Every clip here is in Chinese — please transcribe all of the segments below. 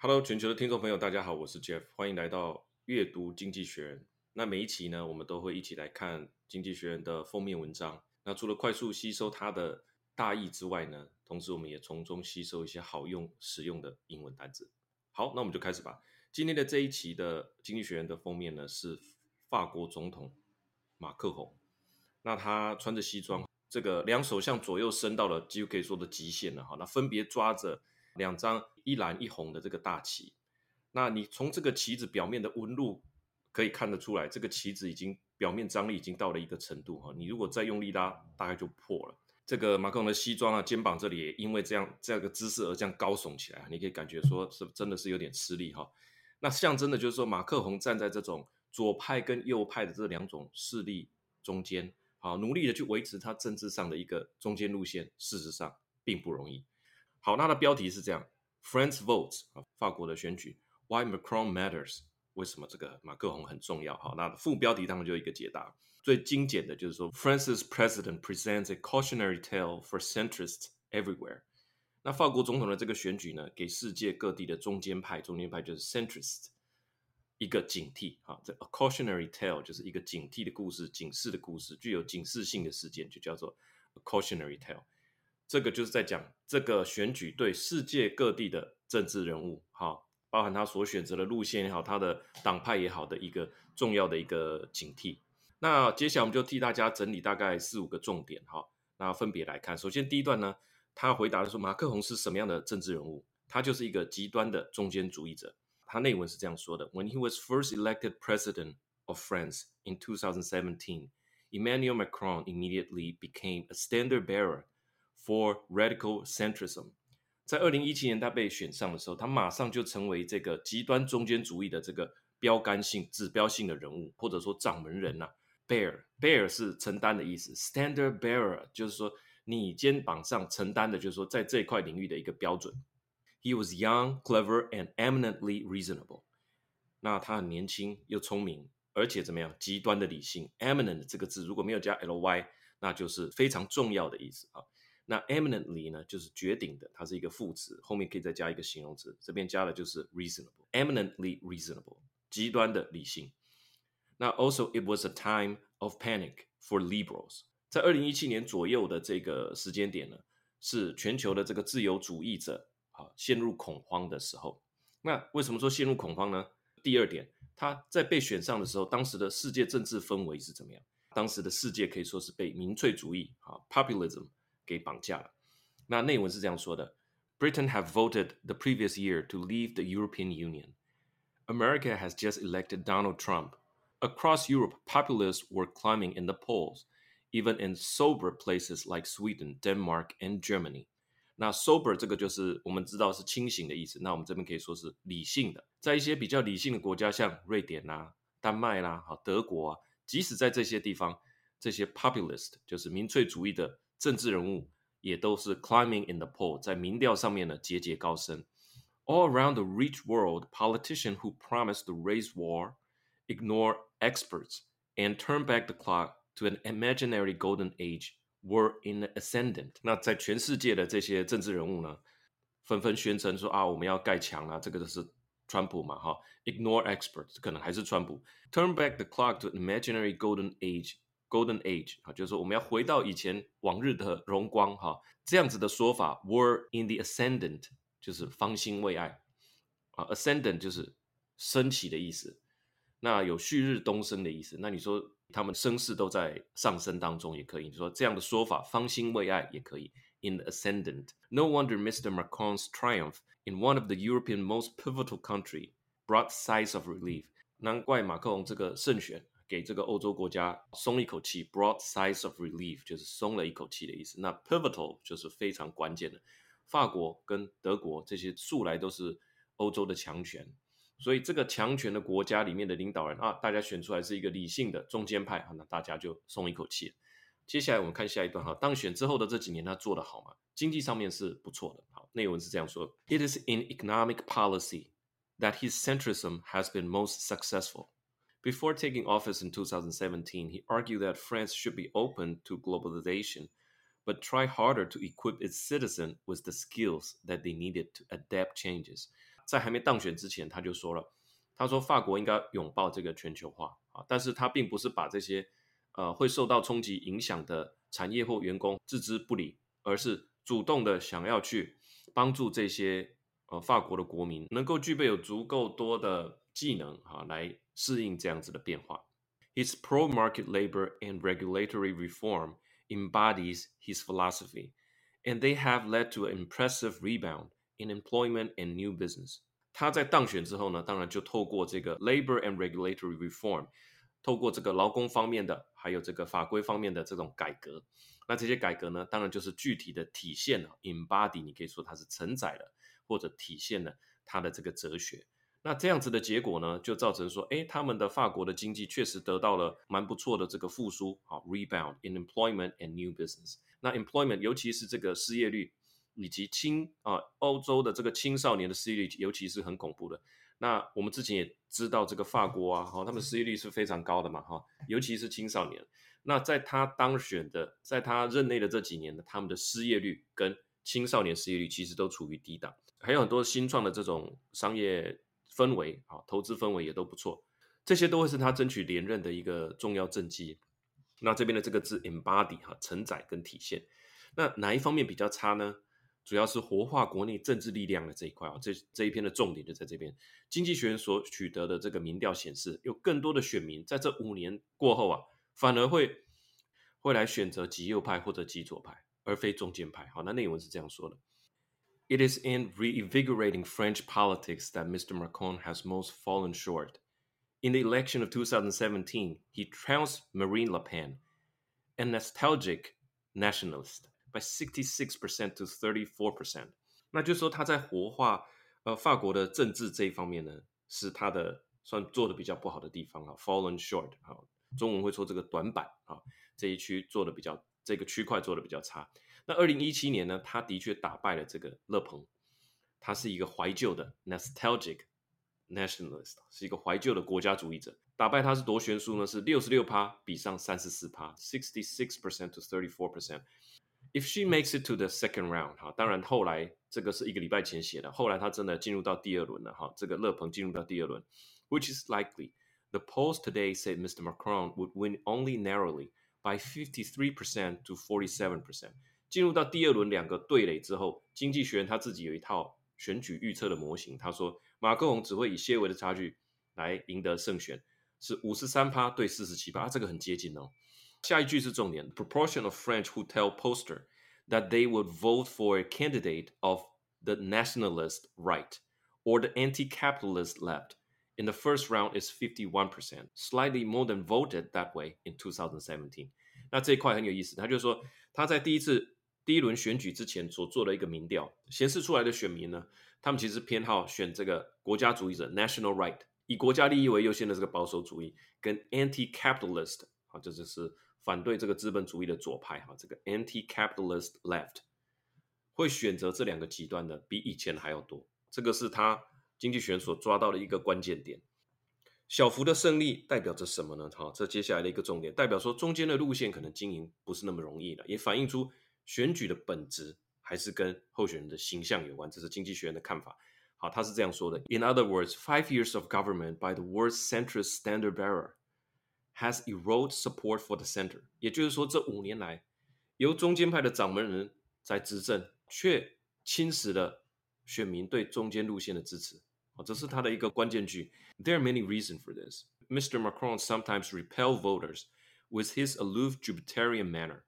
Hello，全球的听众朋友，大家好，我是 Jeff，欢迎来到阅读经济学人。那每一期呢，我们都会一起来看经济学人的封面文章。那除了快速吸收它的大意之外呢，同时我们也从中吸收一些好用、实用的英文单词。好，那我们就开始吧。今天的这一期的经济学人的封面呢，是法国总统马克宏。那他穿着西装，这个两手向左右伸到了几乎可以说的极限了哈。那分别抓着两张一蓝一红的这个大旗，那你从这个旗子表面的纹路可以看得出来，这个旗子已经表面张力已经到了一个程度哈。你如果再用力拉，大概就破了。这个马克龙的西装啊，肩膀这里也因为这样这样个姿势而这样高耸起来，你可以感觉说是真的是有点吃力哈。那象征的就是说，马克宏站在这种左派跟右派的这两种势力中间，好努力的去维持他政治上的一个中间路线，事实上并不容易。好，那它的标题是这样：France votes 啊，法国的选举，Why Macron matters？为什么这个马克宏很重要？好，那副标题当中就有一个解答，最精简的就是说，France's president presents a cautionary tale for centrists everywhere。那法国总统的这个选举呢，给世界各地的中间派，中间派就是 centrist，一个警惕。哈，这 a cautionary tale 就是一个警惕的故事，警示的故事，具有警示性的事件，就叫做 a cautionary tale。这个就是在讲这个选举对世界各地的政治人物，哈，包含他所选择的路线也好，他的党派也好的一个重要的一个警惕。那接下来我们就替大家整理大概四五个重点，哈，那分别来看。首先第一段呢，他回答的说马克宏是什么样的政治人物？他就是一个极端的中间主义者。他内文是这样说的：When he was first elected president of France in 2017, Emmanuel Macron immediately became a standard bearer. For radical centrism，在二零一七年他被选上的时候，他马上就成为这个极端中间主义的这个标杆性、指标性的人物，或者说掌门人呐、Bear，bear 是承担的意思，standard bearer 就是说你肩膀上承担的，就是说在这一块领域的一个标准。He was young, clever, and eminently reasonable。那他很年轻又聪明，而且怎么样？极端的理性。Eminent 这个字如果没有加 ly，那就是非常重要的意思啊。那 eminently 呢，就是绝顶的，它是一个副词，后面可以再加一个形容词，这边加的就是 reasonable，eminently reasonable，极端的理性。那 also it was a time of panic for liberals，在二零一七年左右的这个时间点呢，是全球的这个自由主义者啊陷入恐慌的时候。那为什么说陷入恐慌呢？第二点，他在被选上的时候，当时的世界政治氛围是怎么样？当时的世界可以说是被民粹主义啊 populism。给绑架了。那内文是这样说的：Britain have voted the previous year to leave the European Union. America has just elected Donald Trump. Across Europe, populists were climbing in the polls, even in sober places like Sweden, Denmark, and Germany. 那 sober 这个就是我们知道是清醒的意思。那我们这边可以说是理性的。在一些比较理性的国家，像瑞典啦、啊、丹麦啦、啊、德国啊，即使在这些地方，这些 populist 就是民粹主义的。 政治人物也都是 climbing in the poll，在民调上面呢节节高升。All around the rich world, politicians who promised to raise war, ignore experts, and turn back the clock to an imaginary golden age were in the ascendant。那在全世界的这些政治人物呢，纷纷宣称说啊，我们要盖墙啊，这个就是川普嘛，哈。Ignore experts，可能还是川普。Turn back the clock to an imaginary golden age。 Golden Age 啊，就是说我们要回到以前往日的荣光哈，这样子的说法。Were in the ascendant，就是方兴未艾啊。Ascendant 就是升起的意思，那有旭日东升的意思。那你说他们声势都在上升当中也可以，你说这样的说法方兴未艾也可以。In the ascendant, no wonder Mr. Macron's triumph in one of the European most pivotal country brought sighs of relief。难怪马克龙这个胜选。给这个欧洲国家松一口气，brought sighs of relief，就是松了一口气的意思。那 pivotal 就是非常关键的，法国跟德国这些素来都是欧洲的强权，所以这个强权的国家里面的领导人啊，大家选出来是一个理性的中间派，那大家就松一口气。接下来我们看下一段哈，当选之后的这几年他做得好吗？经济上面是不错的。好，内文是这样说：It is in economic policy that his centrism has been most successful. Before taking office in 2017, he argued that France should be open to globalization, but try harder to equip its citizens with the skills that they needed to adapt changes. 在还没当选之前，他就说了，他说法国应该拥抱这个全球化啊，但是他并不是把这些呃会受到冲击影响的产业或员工置之不理，而是主动的想要去帮助这些呃法国的国民能够具备有足够多的技能哈、啊，来适应这样子的变化。His pro-market labor and regulatory reform embodies his philosophy, and they have led to an impressive rebound in employment and new business. 他在当选之后呢，当然就透过这个 labor and regulatory reform，透过这个劳工方面的，还有这个法规方面的这种改革。那这些改革呢，当然就是具体的体现了 embody，你可以说它是承载了或者体现了它的这个哲学。那这样子的结果呢，就造成说，诶，他们的法国的经济确实得到了蛮不错的这个复苏，好，rebound in employment and new business。那 employment，尤其是这个失业率，以及青啊，欧洲的这个青少年的失业率，尤其是很恐怖的。那我们之前也知道，这个法国啊，哈，他们失业率是非常高的嘛，哈，尤其是青少年。那在他当选的，在他任内的这几年呢，他们的失业率跟青少年失业率其实都处于低档，还有很多新创的这种商业。氛围啊，投资氛围也都不错，这些都会是他争取连任的一个重要政绩。那这边的这个字 embody 哈，承载跟体现。那哪一方面比较差呢？主要是活化国内政治力量的这一块啊。这这一篇的重点就在这边。经济学人所取得的这个民调显示，有更多的选民在这五年过后啊，反而会会来选择极右派或者极左派，而非中间派。好，那内文是这样说的。It is in reinvigorating French politics that Mr. Macron has most fallen short. In the election of 2017, he trounced Marine Le Pen, a nostalgic nationalist, by 66% to 34%. 那就是说他在活化呃法国的政治这一方面呢，是他的算做的比较不好的地方啊，fallen short 啊，中文会说这个短板啊，这一区做的比较 这个区块做的比较差。那二零一七年呢，他的确打败了这个勒庞，他是一个怀旧的 nostalgic nationalist，是一个怀旧的国家主义者。打败他是多悬殊呢？是六十六趴比上三十四趴，sixty six percent to thirty four percent。If she makes it to the second round，哈，当然后来这个是一个礼拜前写的，后来他真的进入到第二轮了，哈，这个勒庞进入到第二轮，which is likely。The polls today said Mr. Macron would win only narrowly by fifty three percent to forty seven percent。进入到第二轮两个对垒之后，经济学人他自己有一套选举预测的模型。他说，马克宏只会以些微的差距来赢得胜选，是五十三趴对四十七趴，这个很接近哦。下一句是重点：Proportion of French who tell poster that they would vote for a candidate of the nationalist right or the anti-capitalist left in the first round is fifty one percent, slightly more than voted that way in two thousand seventeen。 那这一块很有意思，他就说他在第一次。第一轮选举之前所做的一个民调显示出来的选民呢，他们其实偏好选这个国家主义者 （national right），以国家利益为优先的这个保守主义，跟 anti-capitalist 啊，这就是反对这个资本主义的左派哈，这个 anti-capitalist left 会选择这两个极端的比以前还要多。这个是他经济学所抓到的一个关键点。小幅的胜利代表着什么呢？好，这接下来的一个重点，代表说中间的路线可能经营不是那么容易了，也反映出。选举的本质还是跟候选人的形象有关，这是经济学院的看法。好，他是这样说的：In other words, five years of government by the world's centrist standard-bearer has eroded support for the center。也就是说，这五年来由中间派的掌门人在执政，却侵蚀了选民对中间路线的支持。好，这是他的一个关键句。There are many reasons for this. Mr. Macron sometimes repel voters with his aloof Jupiterian manner。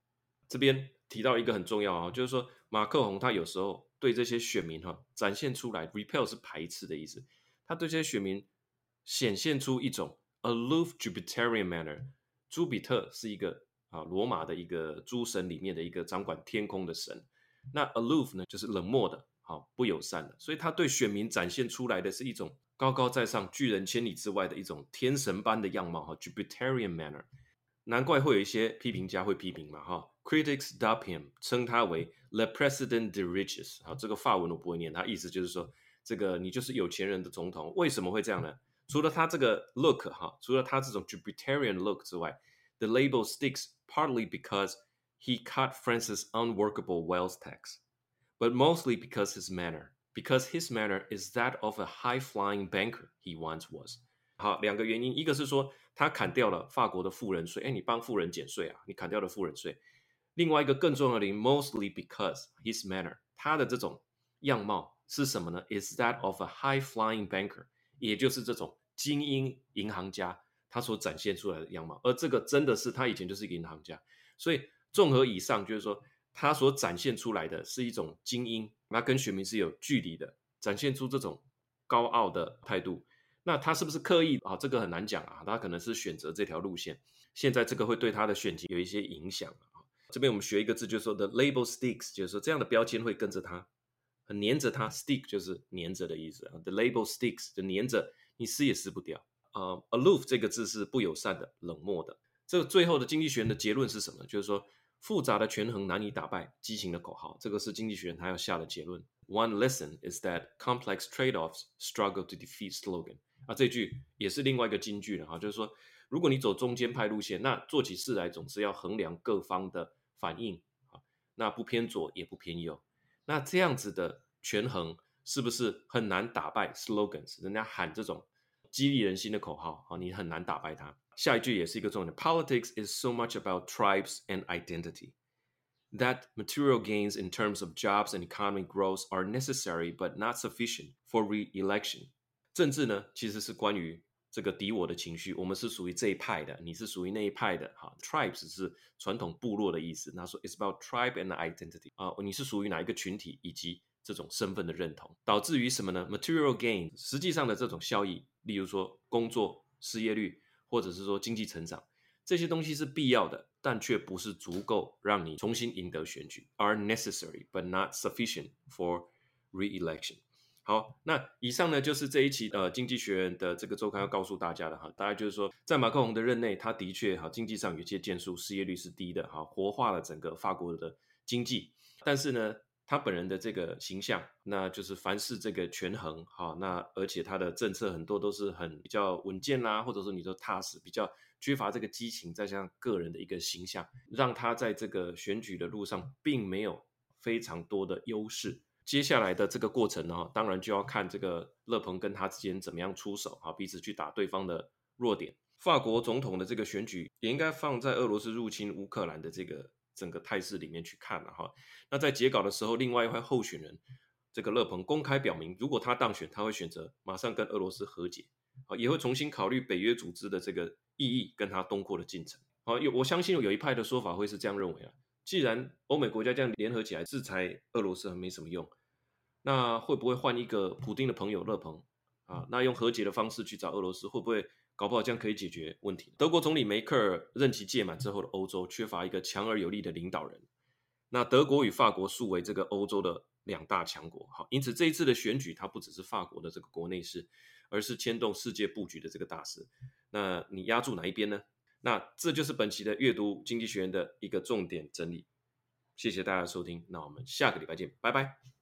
这边。提到一个很重要啊，就是说马克宏他有时候对这些选民哈展现出来，repel 是排斥的意思，他对这些选民显现出一种 aloof Jupiterian manner。朱比特是一个啊罗马的一个诸神里面的一个掌管天空的神，那 aloof 呢就是冷漠的，好不友善的，所以他对选民展现出来的是一种高高在上、拒人千里之外的一种天神般的样貌哈，Jupiterian manner。难怪会有一些批评家会批评嘛，哈，critics dub him，称他为 le President de Riches 好，这个法文我不会念，他意思就是说，这个你就是有钱人的总统，为什么会这样呢？除了他这个 look，哈，除了他这种 Jupiterian look 之外，the label sticks partly because he cut France's unworkable wealth tax But mostly because his manner，because his manner is that of a high-flying banker he once was。好，两个原因，一个是说他砍掉了法国的富人税，哎，你帮富人减税啊，你砍掉了富人税。另外一个更重要的原因，mostly because his manner，他的这种样貌是什么呢？is that of a high-flying banker，也就是这种精英银行家他所展现出来的样貌。而这个真的是他以前就是一个银行家，所以综合以上，就是说他所展现出来的是一种精英，那跟选民是有距离的，展现出这种高傲的态度。那他是不是刻意啊？这个很难讲啊。他可能是选择这条路线，现在这个会对他的选情有一些影响啊。这边我们学一个字，就是说 the label sticks，就是说这样的标签会跟着他，很黏着他。stick 就是黏着的意思啊。the label sticks 就黏着你撕也撕不掉。呃、aloof 这个字是不友善的、冷漠的。这个最后的经济学人的结论是什么？就是说复杂的权衡难以打败激情的口号。这个是经济学人他要下的结论。One lesson is that complex trade-offs struggle to defeat slogan。啊，这句也是另外一个金句了哈，就是说，如果你走中间派路线，那做起事来总是要衡量各方的反应啊，那不偏左也不偏右，那这样子的权衡是不是很难打败 slogans？人家喊这种激励人心的口号啊，你很难打败他。下一句也是一个重点，Politics is so much about tribes and identity that material gains in terms of jobs and economic growth are necessary but not sufficient for re-election。政治呢，其实是关于这个敌我的情绪。我们是属于这一派的，你是属于那一派的。哈，tribes 是传统部落的意思。那说 it's about tribe and identity 啊，你是属于哪一个群体，以及这种身份的认同，导致于什么呢？Material gain 实际上的这种效益，例如说工作、失业率，或者是说经济成长，这些东西是必要的，但却不是足够让你重新赢得选举，are necessary but not sufficient for re-election。好，那以上呢就是这一期呃《经济学人》的这个周刊要告诉大家的哈，大概就是说，在马克龙的任内，他的确哈经济上有些建树，失业率是低的哈，活化了整个法国的经济。但是呢，他本人的这个形象，那就是凡事这个权衡哈，那而且他的政策很多都是很比较稳健啦，或者说你说踏实，比较缺乏这个激情，再加上个人的一个形象，让他在这个选举的路上并没有非常多的优势。接下来的这个过程呢，当然就要看这个勒庞跟他之间怎么样出手啊，彼此去打对方的弱点。法国总统的这个选举也应该放在俄罗斯入侵乌克兰的这个整个态势里面去看了哈。那在截稿的时候，另外一位候选人这个勒庞公开表明，如果他当选，他会选择马上跟俄罗斯和解啊，也会重新考虑北约组织的这个意义跟他东扩的进程啊。有我相信有一派的说法会是这样认为啊，既然欧美国家这样联合起来制裁俄罗斯，还没什么用。那会不会换一个普丁的朋友勒庞啊？那用和解的方式去找俄罗斯，会不会搞不好这样可以解决问题？德国总理梅克尔任期届满之后的欧洲缺乏一个强而有力的领导人。那德国与法国素为这个欧洲的两大强国，好，因此这一次的选举它不只是法国的这个国内事，而是牵动世界布局的这个大事。那你押注哪一边呢？那这就是本期的阅读经济学人的一个重点整理。谢谢大家收听，那我们下个礼拜见，拜拜。